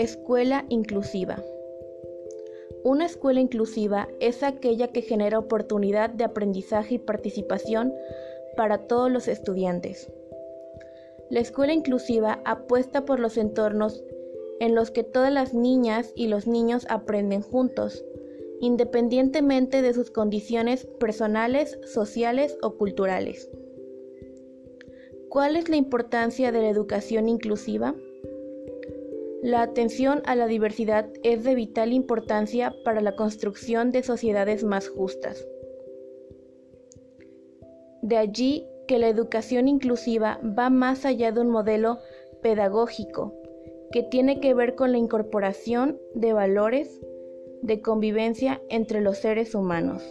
Escuela inclusiva. Una escuela inclusiva es aquella que genera oportunidad de aprendizaje y participación para todos los estudiantes. La escuela inclusiva apuesta por los entornos en los que todas las niñas y los niños aprenden juntos, independientemente de sus condiciones personales, sociales o culturales. ¿Cuál es la importancia de la educación inclusiva? La atención a la diversidad es de vital importancia para la construcción de sociedades más justas. De allí que la educación inclusiva va más allá de un modelo pedagógico que tiene que ver con la incorporación de valores de convivencia entre los seres humanos.